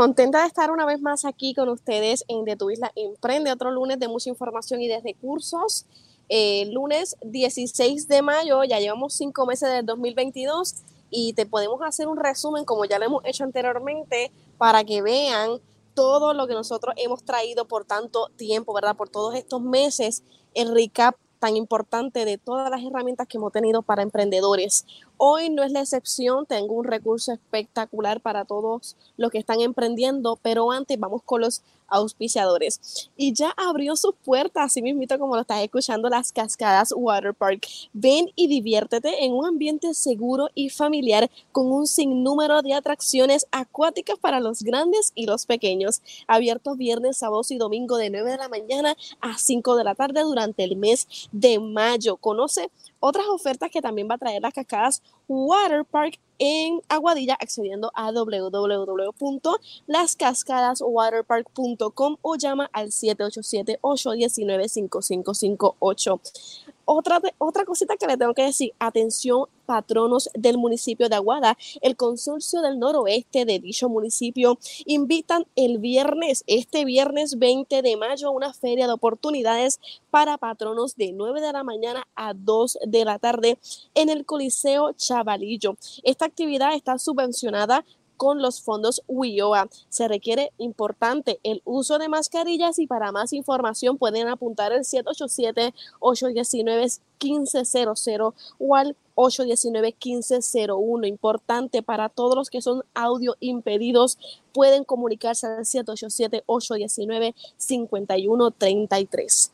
Contenta de estar una vez más aquí con ustedes en De Tu Isla Emprende, otro lunes de mucha información y de recursos. Eh, lunes 16 de mayo, ya llevamos cinco meses del 2022 y te podemos hacer un resumen como ya lo hemos hecho anteriormente para que vean todo lo que nosotros hemos traído por tanto tiempo, ¿verdad? Por todos estos meses, el recap tan importante de todas las herramientas que hemos tenido para emprendedores. Hoy no es la excepción, tengo un recurso espectacular para todos los que están emprendiendo, pero antes vamos con los auspiciadores. Y ya abrió sus puertas, así mismo como lo estás escuchando, las Cascadas Water Park. Ven y diviértete en un ambiente seguro y familiar con un sinnúmero de atracciones acuáticas para los grandes y los pequeños. Abiertos viernes, sábados y domingo de 9 de la mañana a 5 de la tarde durante el mes de mayo. Conoce otras ofertas que también va a traer las cascadas Water Park en Aguadilla accediendo a www.lascascadaswaterpark.com o llama al 787-819-5558. Otra, otra cosita que le tengo que decir, atención patronos del municipio de Aguada, el consorcio del noroeste de dicho municipio invitan el viernes, este viernes 20 de mayo, a una feria de oportunidades para patronos de 9 de la mañana a 2 de la tarde en el Coliseo Chavalillo. Esta actividad está subvencionada con los fondos WIOA. Se requiere importante el uso de mascarillas y para más información pueden apuntar el 787-819-1500 o al 819-1501. Importante para todos los que son audio impedidos, pueden comunicarse al 787-819-5133.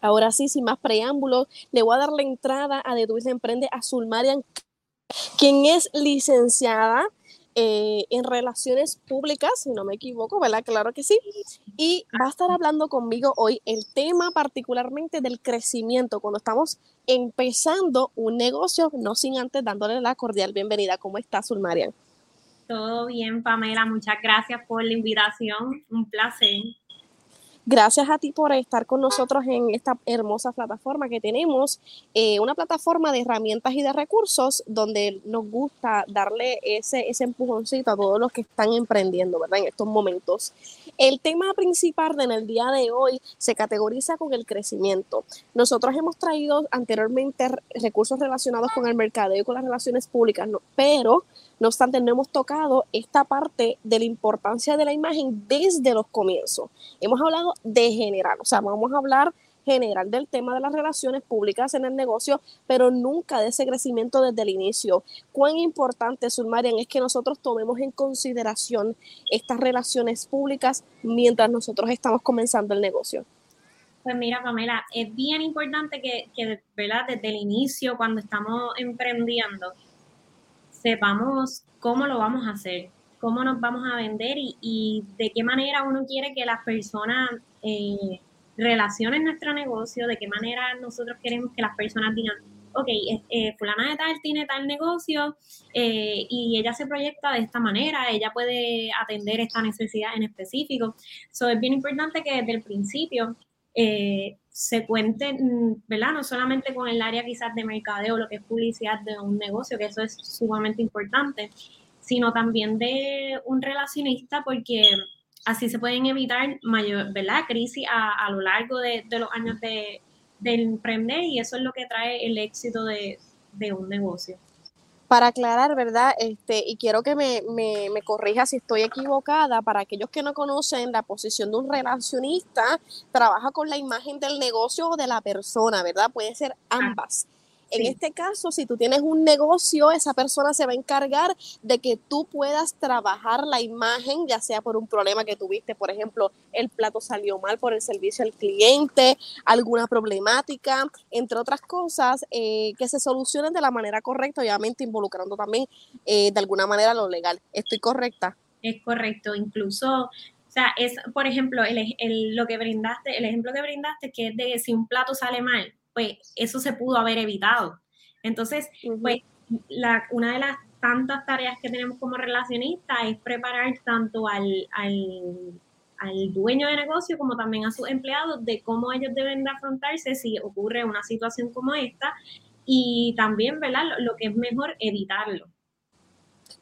Ahora sí, sin más preámbulos, le voy a dar la entrada a De Emprende a Zulmarian, quien es licenciada eh, en relaciones públicas, si no me equivoco, ¿verdad? Claro que sí. Y va a estar hablando conmigo hoy el tema particularmente del crecimiento, cuando estamos empezando un negocio, no sin antes dándole la cordial bienvenida. ¿Cómo estás, Zulmarian? Todo bien, Pamela. Muchas gracias por la invitación. Un placer. Gracias a ti por estar con nosotros en esta hermosa plataforma que tenemos, eh, una plataforma de herramientas y de recursos donde nos gusta darle ese, ese empujoncito a todos los que están emprendiendo, ¿verdad? En estos momentos. El tema principal en el día de hoy se categoriza con el crecimiento. Nosotros hemos traído anteriormente recursos relacionados con el mercadeo y con las relaciones públicas, pero no obstante, no hemos tocado esta parte de la importancia de la imagen desde los comienzos. Hemos hablado de general, o sea, vamos a hablar general del tema de las relaciones públicas en el negocio, pero nunca de ese crecimiento desde el inicio. Cuán importante, Sulmarian, es que nosotros tomemos en consideración estas relaciones públicas mientras nosotros estamos comenzando el negocio. Pues mira, Pamela, es bien importante que, que ¿verdad? desde el inicio, cuando estamos emprendiendo, sepamos cómo lo vamos a hacer, cómo nos vamos a vender y, de qué manera uno quiere que las personas eh, relacionen nuestro negocio, de qué manera nosotros queremos que las personas digan, ok, eh, fulana de tal tiene tal negocio eh, y ella se proyecta de esta manera, ella puede atender esta necesidad en específico. So, es bien importante que desde el principio eh, se cuente, mm, ¿verdad? No solamente con el área quizás de mercadeo, lo que es publicidad de un negocio, que eso es sumamente importante, sino también de un relacionista, porque así se pueden evitar mayor, ¿verdad? Crisis a, lo largo de, los años de, emprender y eso es lo que trae el éxito de un negocio para aclarar, ¿verdad? Este, y quiero que me, me, me, corrija si estoy equivocada, para aquellos que no conocen la posición de un relacionista, trabaja con la imagen del negocio o de la persona, ¿verdad? Puede ser ambas. En este caso, si tú tienes un negocio, esa persona se va a encargar de que tú puedas trabajar la imagen, ya sea por un problema que tuviste, por ejemplo, el plato salió mal por el servicio al cliente, alguna problemática, entre otras cosas, eh, que se solucionen de la manera correcta, obviamente involucrando también eh, de alguna manera lo legal. ¿Estoy correcta? Es correcto, incluso o sea, es, por ejemplo, el, lo que brindaste, el ejemplo que brindaste, que es de si un plato sale mal, pues eso se pudo haber evitado. Entonces, pues la, una de las tantas tareas que tenemos como relacionistas es preparar tanto al, al, dueño de negocio como también a sus empleados de cómo ellos deben de afrontarse si ocurre una situación como esta y también, ¿verdad? Lo, lo que es mejor evitarlo.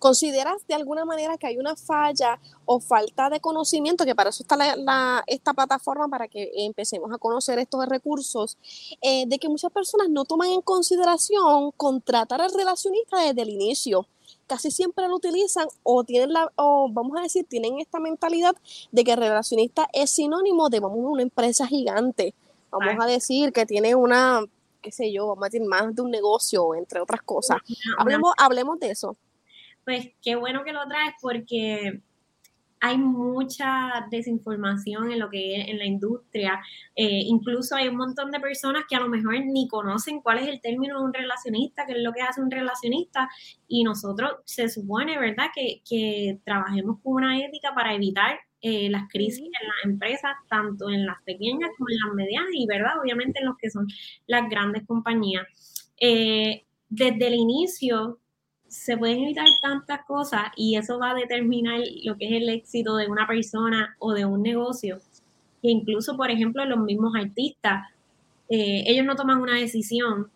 ¿Consideras de alguna manera que hay una falla o falta de conocimiento, que para eso está la, esta plataforma, para que empecemos a conocer estos recursos, eh, de que muchas personas no toman en consideración contratar al relacionista desde el inicio? Casi siempre lo utilizan o tienen la, o vamos a decir, tienen esta mentalidad de que el relacionista es sinónimo de vamos a una empresa gigante. Vamos a decir que tiene una, qué sé yo, vamos a decir más de un negocio, entre otras cosas. Hablemos, hablemos de eso pues qué bueno que lo traes porque hay mucha desinformación en lo que es en la industria. Eh, incluso hay un montón de personas que a lo mejor ni conocen cuál es el término de un relacionista, qué es lo que hace un relacionista, y nosotros se supone, ¿verdad?, que, que trabajemos con una ética para evitar eh, las crisis en las empresas, tanto en las pequeñas como en las medianas, y, ¿verdad?, obviamente en los que son las grandes compañías. Eh, desde el inicio, se pueden evitar tantas cosas y eso va a determinar lo que es el éxito de una persona o de un negocio. Que incluso, por ejemplo, los mismos artistas, eh, ellos no toman una decisión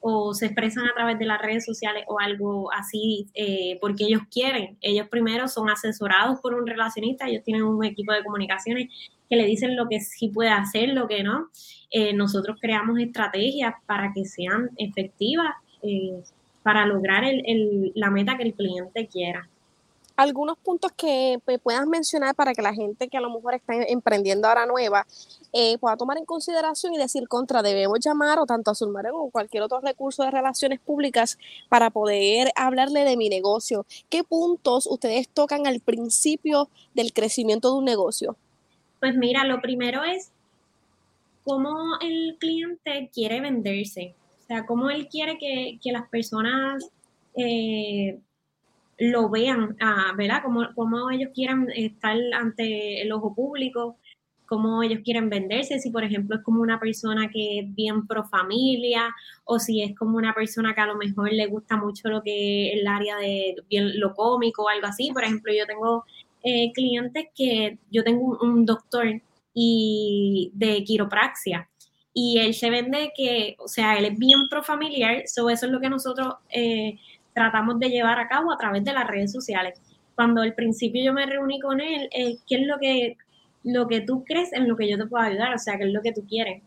o se expresan a través de las redes sociales o algo así eh, porque ellos quieren. Ellos primero son asesorados por un relacionista, ellos tienen un equipo de comunicaciones que le dicen lo que sí puede hacer, lo que no. Eh, nosotros creamos estrategias para que sean efectivas para lograr el, la meta que el cliente quiera. Algunos puntos que puedas mencionar para que la gente que a lo mejor está emprendiendo ahora nueva eh, pueda tomar en consideración y decir contra, debemos llamar o tanto a Sulmare o cualquier otro recurso de relaciones públicas para poder hablarle de mi negocio. ¿Qué puntos ustedes tocan al principio del crecimiento de un negocio? Pues mira, lo primero es cómo el cliente quiere venderse. O sea, cómo él quiere que, las personas eh, lo vean, ah, ¿verdad? Cómo, ellos quieren estar ante el ojo público, cómo ellos quieren venderse, si por ejemplo es como una persona que es bien pro familia o si es como una persona que a lo mejor le gusta mucho lo que el área de bien, lo cómico o algo así. Por ejemplo, yo tengo eh, clientes que yo tengo un, un doctor y de quiropraxia y él se vende que, o sea, él es bien profamiliar, so eso es lo que nosotros eh, tratamos de llevar a cabo a través de las redes sociales. Cuando al principio yo me reuní con él, eh, ¿qué es lo que, lo que tú crees en lo que yo te puedo ayudar? O sea, ¿qué es lo que tú quieres?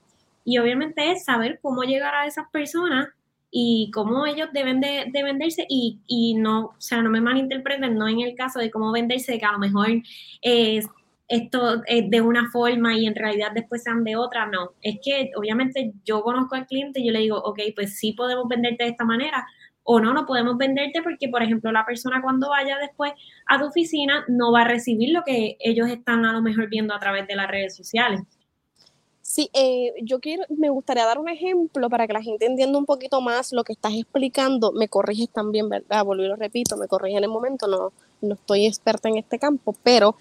Y obviamente es saber cómo llegar a esas personas y cómo ellos deben de, venderse y, y, no, o sea, no me malinterpreten, no en el caso de cómo venderse, que a lo mejor es esto es de una forma y en realidad después sean de otra, no. Es que obviamente yo conozco al cliente y yo le digo, ok, pues sí podemos venderte de esta manera o no, no podemos venderte porque, por ejemplo, la persona cuando vaya después a tu oficina no va a recibir lo que ellos están a lo mejor viendo a través de las redes sociales. Sí, eh, yo quiero, me gustaría dar un ejemplo para que la gente entienda un poquito más lo que estás explicando. Me corriges también, ¿verdad? Volví lo repito, me corriges en el momento, no, no estoy experta en este campo, pero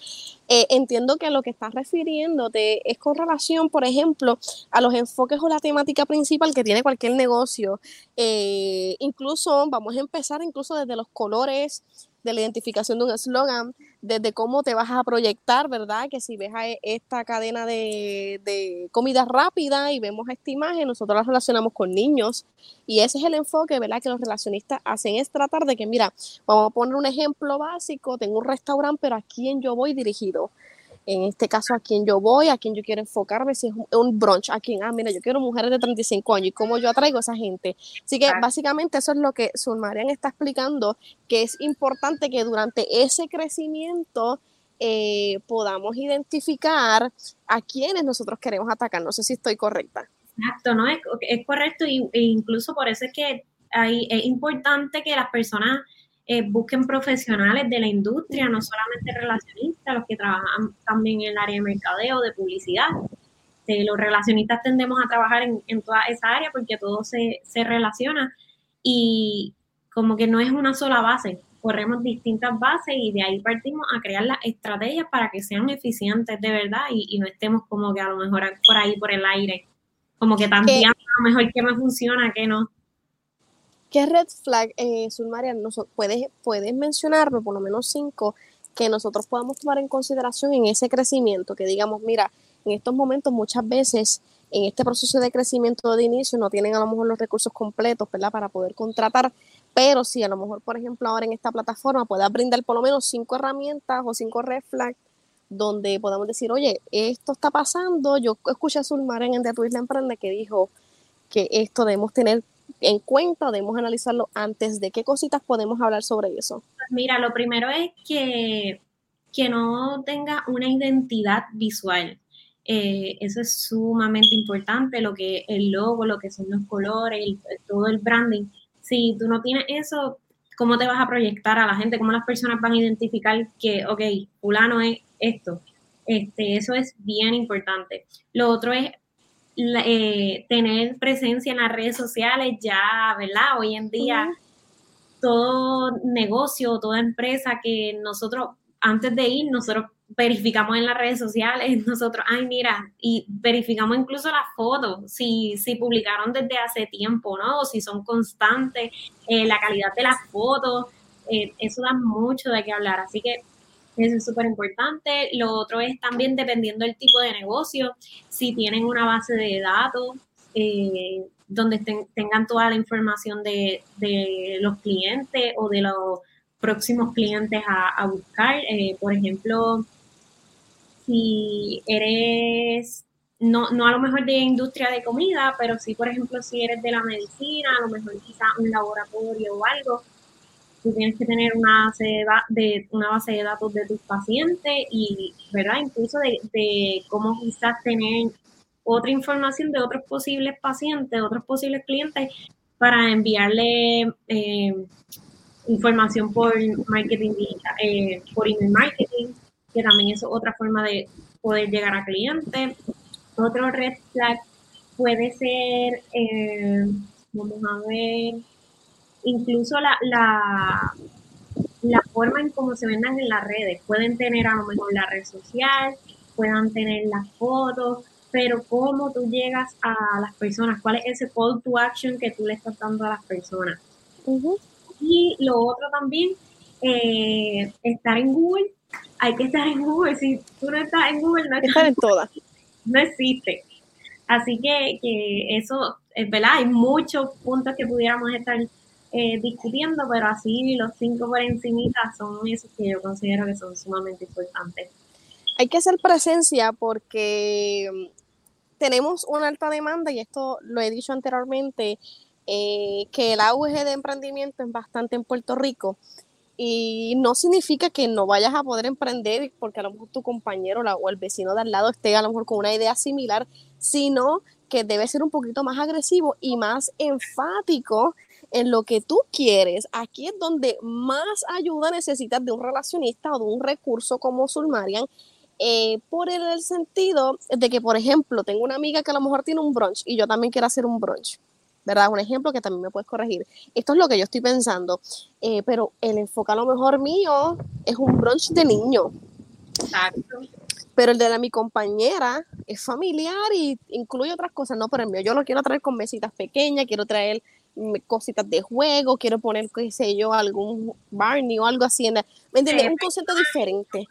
eh, entiendo que lo que estás refiriéndote es con relación, por ejemplo, a los enfoques o la temática principal que tiene cualquier negocio. Eh, incluso, vamos a empezar incluso desde los colores, de la identificación de un eslogan, desde cómo te vas a proyectar, ¿verdad? Que si ves a e, esta cadena de, de, comida rápida y vemos esta imagen, nosotros la relacionamos con niños. Y ese es el enfoque, ¿verdad? Que los relacionistas hacen, es tratar de que, mira, vamos a poner un ejemplo básico, tengo un restaurante, pero ¿a quién yo voy dirigido? En este caso a quién yo voy, a quién yo quiero enfocarme, si es un, brunch, a quién, ah, mira, yo quiero mujeres de 35 años y cómo yo atraigo a esa gente. Así que básicamente eso es lo que Sulmarian está explicando, que es importante que durante ese crecimiento eh, podamos identificar a quienes nosotros queremos atacar. No sé si estoy correcta. Exacto, ¿no? Es, es correcto y, e incluso por eso es que hay, es importante que las personas eh, busquen profesionales de la industria, no solamente relacionistas, los que trabajan también en el área de mercadeo, de publicidad. Eh, los relacionistas tendemos a trabajar en, toda esa área porque todo se, relaciona y como que no es una sola base, corremos distintas bases y de ahí partimos a crear las estrategias para que sean eficientes de verdad y, no estemos como que a lo mejor por ahí por el aire, como que también a lo mejor que me funciona, que no. ¿Qué red flag, eh, Sulmaria, puedes, puedes mencionarme por lo menos cinco que nosotros podamos tomar en consideración en ese crecimiento? Que digamos, mira, en estos momentos muchas veces en este proceso de crecimiento de inicio no tienen a lo mejor los recursos completos, ¿verdad? Para poder contratar pero si a lo mejor, por ejemplo, ahora en esta plataforma pueda brindar por lo menos cinco herramientas o cinco red flags donde podamos decir, oye, esto está pasando. Yo escuché a Zulmaren en The Twist La Emprende que dijo que esto debemos tener en cuenta, debemos analizarlo antes de qué cositas podemos hablar sobre eso. Mira, lo primero es que, que no tenga una identidad visual. Eh, eso es sumamente importante, lo que el logo, lo que son los colores, todo el branding. Si tú no tienes eso, ¿cómo te vas a proyectar a la gente? ¿Cómo las personas van a identificar que, ok, fulano es esto? Este, eso es bien importante. Lo otro es eh, tener presencia en las redes sociales ya, ¿verdad? Hoy en día, todo negocio, toda empresa que nosotros, antes de ir, nosotros verificamos en las redes sociales, nosotros, ay, mira, y verificamos incluso las fotos, si, si publicaron desde hace tiempo, ¿no? O si son constantes, eh, la calidad de las fotos, eh, eso da mucho de qué hablar. Así que eso es súper importante. Lo otro es también dependiendo del tipo de negocio, si tienen una base de datos eh, donde tengan toda la información de, de, los clientes o de los próximos clientes a, buscar. por ejemplo, si eres, no, no a lo mejor de industria de comida, pero sí, por ejemplo, si eres de la medicina, a lo mejor quizás un laboratorio o algo, tú tienes que tener una base de, una base de datos de tus pacientes y, ¿verdad? Incluso de, cómo quizás tener otra información de otros posibles pacientes, otros posibles clientes, para enviarle eh, información por marketing, eh, por email marketing, que también es otra forma de poder llegar a clientes. Otro red flag puede ser, eh, vamos a ver, incluso la, la, la forma en cómo se vendan en las redes. Pueden tener a lo mejor la red social, puedan tener las fotos, pero cómo tú llegas a las personas, cuál es ese call to action que tú le estás dando a las personas. Y lo otro también, eh, estar en Google hay que estar en Google. Si tú no estás en Google, no estás en todas. No existe. Así que, que, eso, es verdad, hay muchos puntos que pudiéramos estar eh, discutiendo, pero así los cinco por encimita son esos que yo considero que son sumamente importantes. Hay que hacer presencia porque mm, tenemos una alta demanda y esto lo he dicho anteriormente, eh, que el auge de emprendimiento es bastante en Puerto Rico y no significa que no vayas a poder emprender porque a lo mejor tu compañero o el vecino de al lado esté a lo mejor con una idea similar, sino que debe ser un poquito más agresivo y más enfático en lo que tú quieres. Aquí es donde más ayuda necesitas de un relacionista o de un recurso como Sulmarian, eh, por el sentido de que, por ejemplo, tengo una amiga que a lo mejor tiene un brunch y yo también quiero hacer un brunch. ¿verdad? Un ejemplo que también me puedes corregir. Esto es lo que yo estoy pensando, eh, pero el enfoque a lo mejor mío es un brunch de niño. Exacto. Pero el de la, mi compañera es familiar y incluye otras cosas, no, pero el mío yo lo quiero traer con mesitas pequeñas, quiero traer cositas de juego, quiero poner, qué sé yo, algún Barney o algo así. En ¿Me entiendes? Un concepto diferente.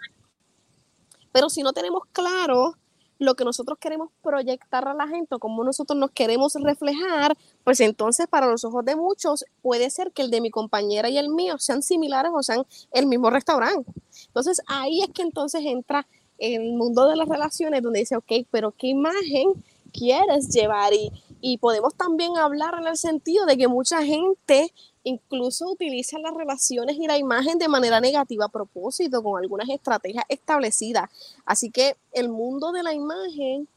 Pero si no tenemos claro lo que nosotros queremos proyectar a la gente, cómo nosotros nos queremos reflejar, pues entonces para los ojos de muchos puede ser que el de mi compañera y el mío sean similares o sean el mismo restaurante. Entonces ahí es que entonces entra el mundo de las relaciones donde dice, ok, pero ¿qué imagen quieres llevar? Y, y podemos también hablar en el sentido de que mucha gente incluso utiliza las relaciones y la imagen de manera negativa a propósito, con algunas estrategias establecidas. Así que el mundo de la imagen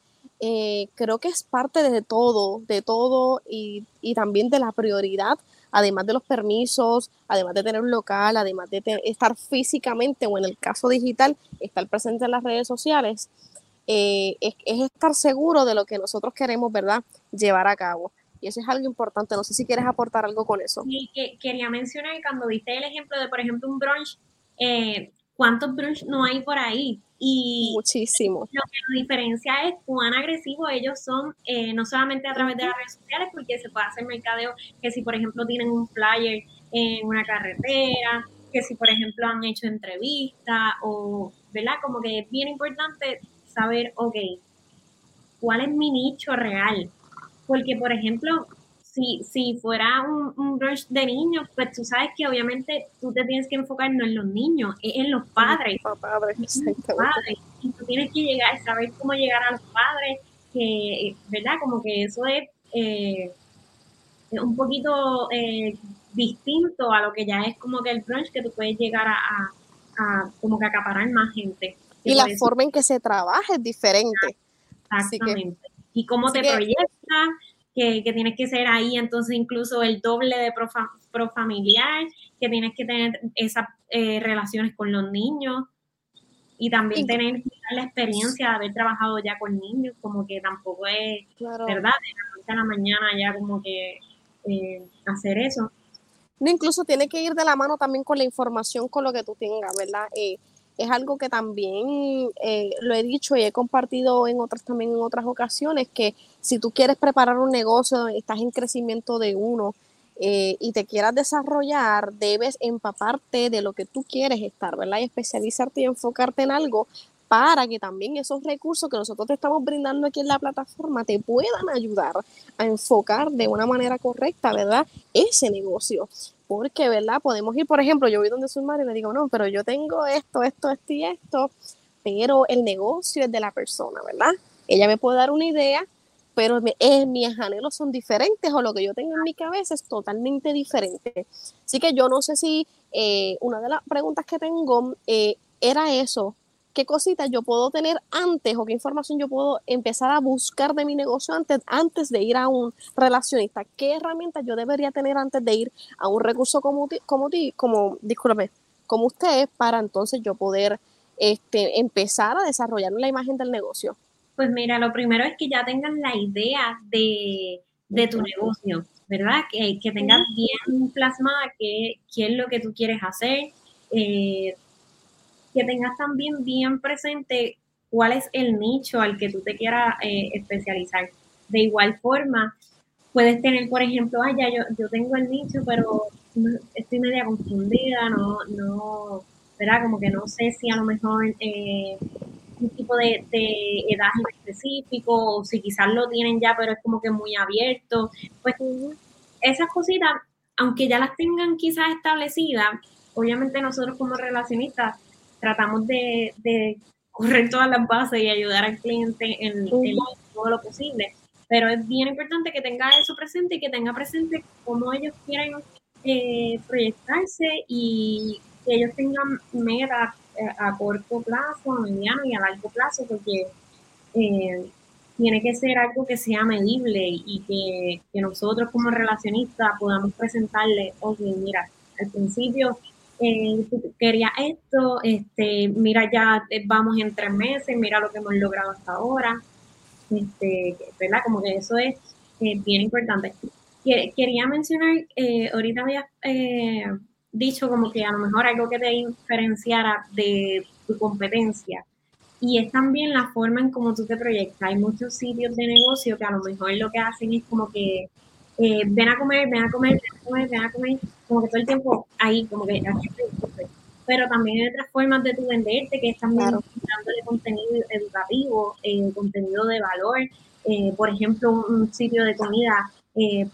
eh, creo que es parte de todo, de todo y, también de la prioridad, además de los permisos, además de tener un local, además de estar físicamente o en el caso digital, estar presente en las redes sociales. Eh, es, es estar seguro de lo que nosotros queremos, ¿verdad?, llevar a cabo. Y eso es algo importante. No sé si quieres aportar algo con eso. Sí, que, quería mencionar cuando viste el ejemplo de, por ejemplo, un brunch, eh, ¿cuántos brunch no hay por ahí? Y Muchísimo. Lo que nos diferencia es cuán agresivos ellos son, eh, no solamente a través de las redes sociales, porque se puede hacer mercadeo, que si, por ejemplo, tienen un flyer en una carretera, que si, por ejemplo, han hecho entrevistas, o, ¿verdad? Como que es bien importante saber, ok, ¿cuál es mi nicho real? Porque, por ejemplo, si, si fuera un, un brunch de niños, pues tú sabes que obviamente tú te tienes que enfocar no en los niños, es en los padres. Y tú tienes que llegar, saber cómo llegar a los padres, que, ¿verdad? Como que eso es eh, un poquito eh, distinto a lo que ya es como que el brunch, que tú puedes llegar a, a, como que acaparar más gente. Y la forma en que se trabaja es diferente. Exactamente. y cómo te proyectas que, tienes que ser ahí entonces incluso el doble de pro, familiar, que tienes que tener esas eh, relaciones con los niños y también tener la experiencia de haber trabajado ya con niños, como que tampoco es, ¿verdad? De la noche a la mañana ya como que eh, hacer eso. No, incluso tiene que ir de la mano también con la información, con lo que tú tengas, ¿verdad? Eh, es algo que también eh, lo he dicho y he compartido en otras también en otras ocasiones que si tú quieres preparar un negocio, estás en crecimiento de uno eh, y te quieras desarrollar, debes empaparte de lo que tú quieres estar, ¿verdad? Y especializarte y enfocarte en algo para que también esos recursos que nosotros te estamos brindando aquí en la plataforma te puedan ayudar a enfocar de una manera correcta, ¿verdad? Ese negocio porque, ¿verdad? Podemos ir, por ejemplo, yo voy donde su madre y le digo, no, pero yo tengo esto, esto, esto y esto, pero el negocio es de la persona, ¿verdad? Ella me puede dar una idea, pero eh, mis anhelos son diferentes o lo que yo tengo en mi cabeza es totalmente diferente. Así que yo no sé si eh, una de las preguntas que tengo eh, era eso, qué cositas yo puedo tener antes o qué información yo puedo empezar a buscar de mi negocio antes, antes de ir a un relacionista. ¿Qué herramientas yo debería tener antes de ir a un recurso como, como, como, discúlpeme, como usted para entonces yo poder este, empezar a desarrollar la imagen del negocio? Pues mira, lo primero es que ya tengan la idea de, tu negocio, ¿verdad? Que, que tengas bien plasmada qué, qué es lo que tú quieres hacer. Eh, que tengas también bien presente cuál es el nicho al que tú te quieras eh, especializar. De igual forma, puedes tener, por ejemplo, ah, ya yo, yo tengo el nicho, pero estoy media confundida, no, no, ¿verdad? Como que no sé si a lo mejor eh, un tipo de, de, edad específico, o si quizás lo tienen ya, pero es como que muy abierto. Pues esas cositas, aunque ya las tengan quizás establecidas, obviamente nosotros como relacionistas tratamos de, correr todas las bases y ayudar al cliente en, todo lo posible. Pero es bien importante que tenga eso presente y que tenga presente cómo ellos quieren eh, proyectarse y que ellos tengan metas eh, a corto plazo, a mediano y a largo plazo, porque eh, tiene que ser algo que sea medible y que, que nosotros como relacionistas podamos presentarle, ok, mira, al principio eh, quería esto, este, mira, ya vamos en tres meses, mira lo que hemos logrado hasta ahora, este, ¿verdad? Como que eso es eh, bien importante. Quería mencionar, eh, ahorita había eh, dicho como que a lo mejor algo que te diferenciara de tu competencia. Y es también la forma en cómo tú te proyectas. Hay muchos sitios de negocio que a lo mejor lo que hacen es como que eh, ven a comer, ven a comer, ven a comer, ven a comer, como que todo el tiempo ahí, como que pero también hay otras formas de tu venderte que están también dándole contenido educativo, eh, contenido de valor, eh, por ejemplo, un sitio de comida,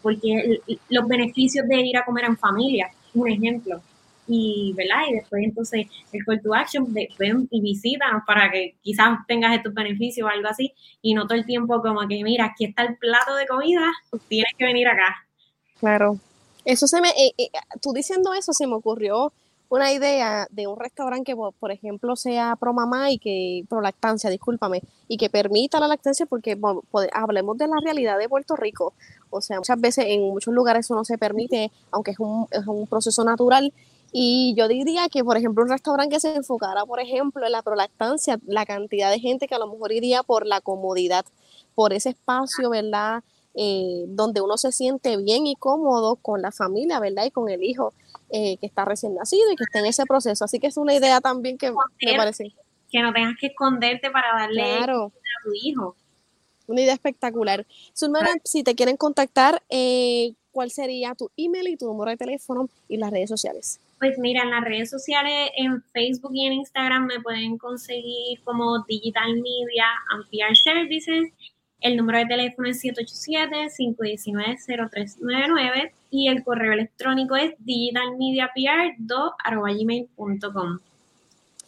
porque los beneficios de ir a comer en familia, un ejemplo, y, ¿verdad? Y después entonces el call to action, de, ven y visita para que quizás tengas estos beneficios o algo así, y no todo el tiempo como que, mira, aquí está el plato de comida, tienes que venir acá. Claro. Eso se me, eh, eh, tú diciendo eso, se me ocurrió una idea de un restaurante que, por ejemplo, sea pro mamá y que, pro lactancia, discúlpame, y que permita la lactancia porque bueno, hablemos de la realidad de Puerto Rico. O sea, muchas veces en muchos lugares eso no se permite, aunque es un, es un proceso natural, y yo diría que, por ejemplo, un restaurante que se enfocara, por ejemplo, en la prolactancia, la cantidad de gente que a lo mejor iría por la comodidad, por ese espacio, ¿verdad? Eh, donde uno se siente bien y cómodo con la familia, ¿verdad? Y con el hijo eh, que está recién nacido y que está en ese proceso. Así que es una idea también que me parece. Que no tengas que esconderte para darle a tu hijo. Una idea espectacular. Sulmana, si te quieren contactar, eh, ¿cuál sería tu email y tu número de teléfono y las redes sociales? Pues mira, en las redes sociales, en Facebook y en Instagram me pueden conseguir como Digital Media and PR Services. El número de teléfono es 787-519-0399 y el correo electrónico es digitalmediapr2.gmail.com.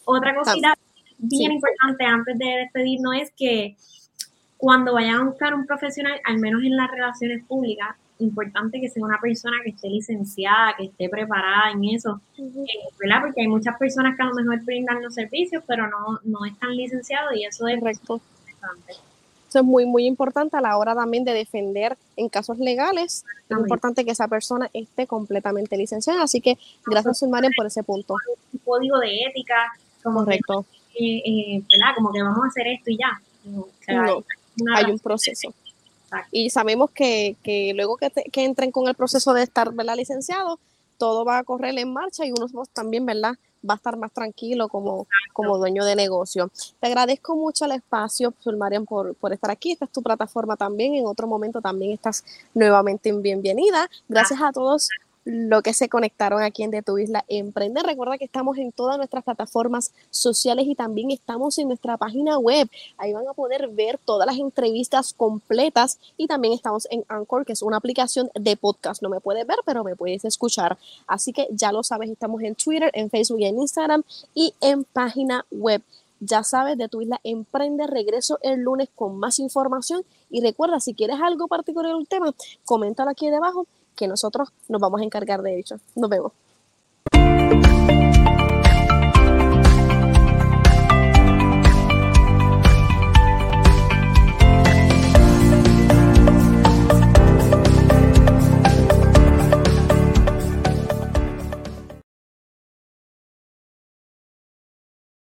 Otra cosita bien importante antes de despedirnos es que cuando vayan a buscar un profesional, al menos en las relaciones públicas, importante que sea una persona que esté licenciada, que esté preparada en eso, eh, ¿verdad? Porque hay muchas personas que a lo mejor brindan los servicios, pero no, no están licenciados y eso es Correcto. importante. Eso es muy, muy importante a la hora también de defender en casos legales. Es importante que esa persona esté completamente licenciada. Así que gracias, Marian, por ese punto. Un código de ética. Como Correcto. Eh, eh, ¿verdad? Como que vamos a hacer esto y ya. hay un proceso. Y sabemos que, que luego que, que, entren con el proceso de estar ¿verdad? licenciado, todo va a correr en marcha y uno también, ¿verdad? Va a estar más tranquilo como, como dueño de negocio. Te agradezco mucho el espacio, Marian, por, por estar aquí. Esta es tu plataforma también. En otro momento también estás nuevamente bienvenida. Gracias a todos lo que se conectaron aquí en De Tu Isla Emprende. Recuerda que estamos en todas nuestras plataformas sociales y también estamos en nuestra página web. Ahí van a poder ver todas las entrevistas completas y también estamos en Anchor, que es una aplicación de podcast. No me puedes ver, pero me puedes escuchar. Así que ya lo sabes, estamos en Twitter, en Facebook y en Instagram y en página web. Ya sabes, de tu isla Emprende, regreso el lunes con más información. Y recuerda, si quieres algo particular del tema, coméntalo aquí debajo que nosotros nos vamos a encargar de ello. Nos vemos.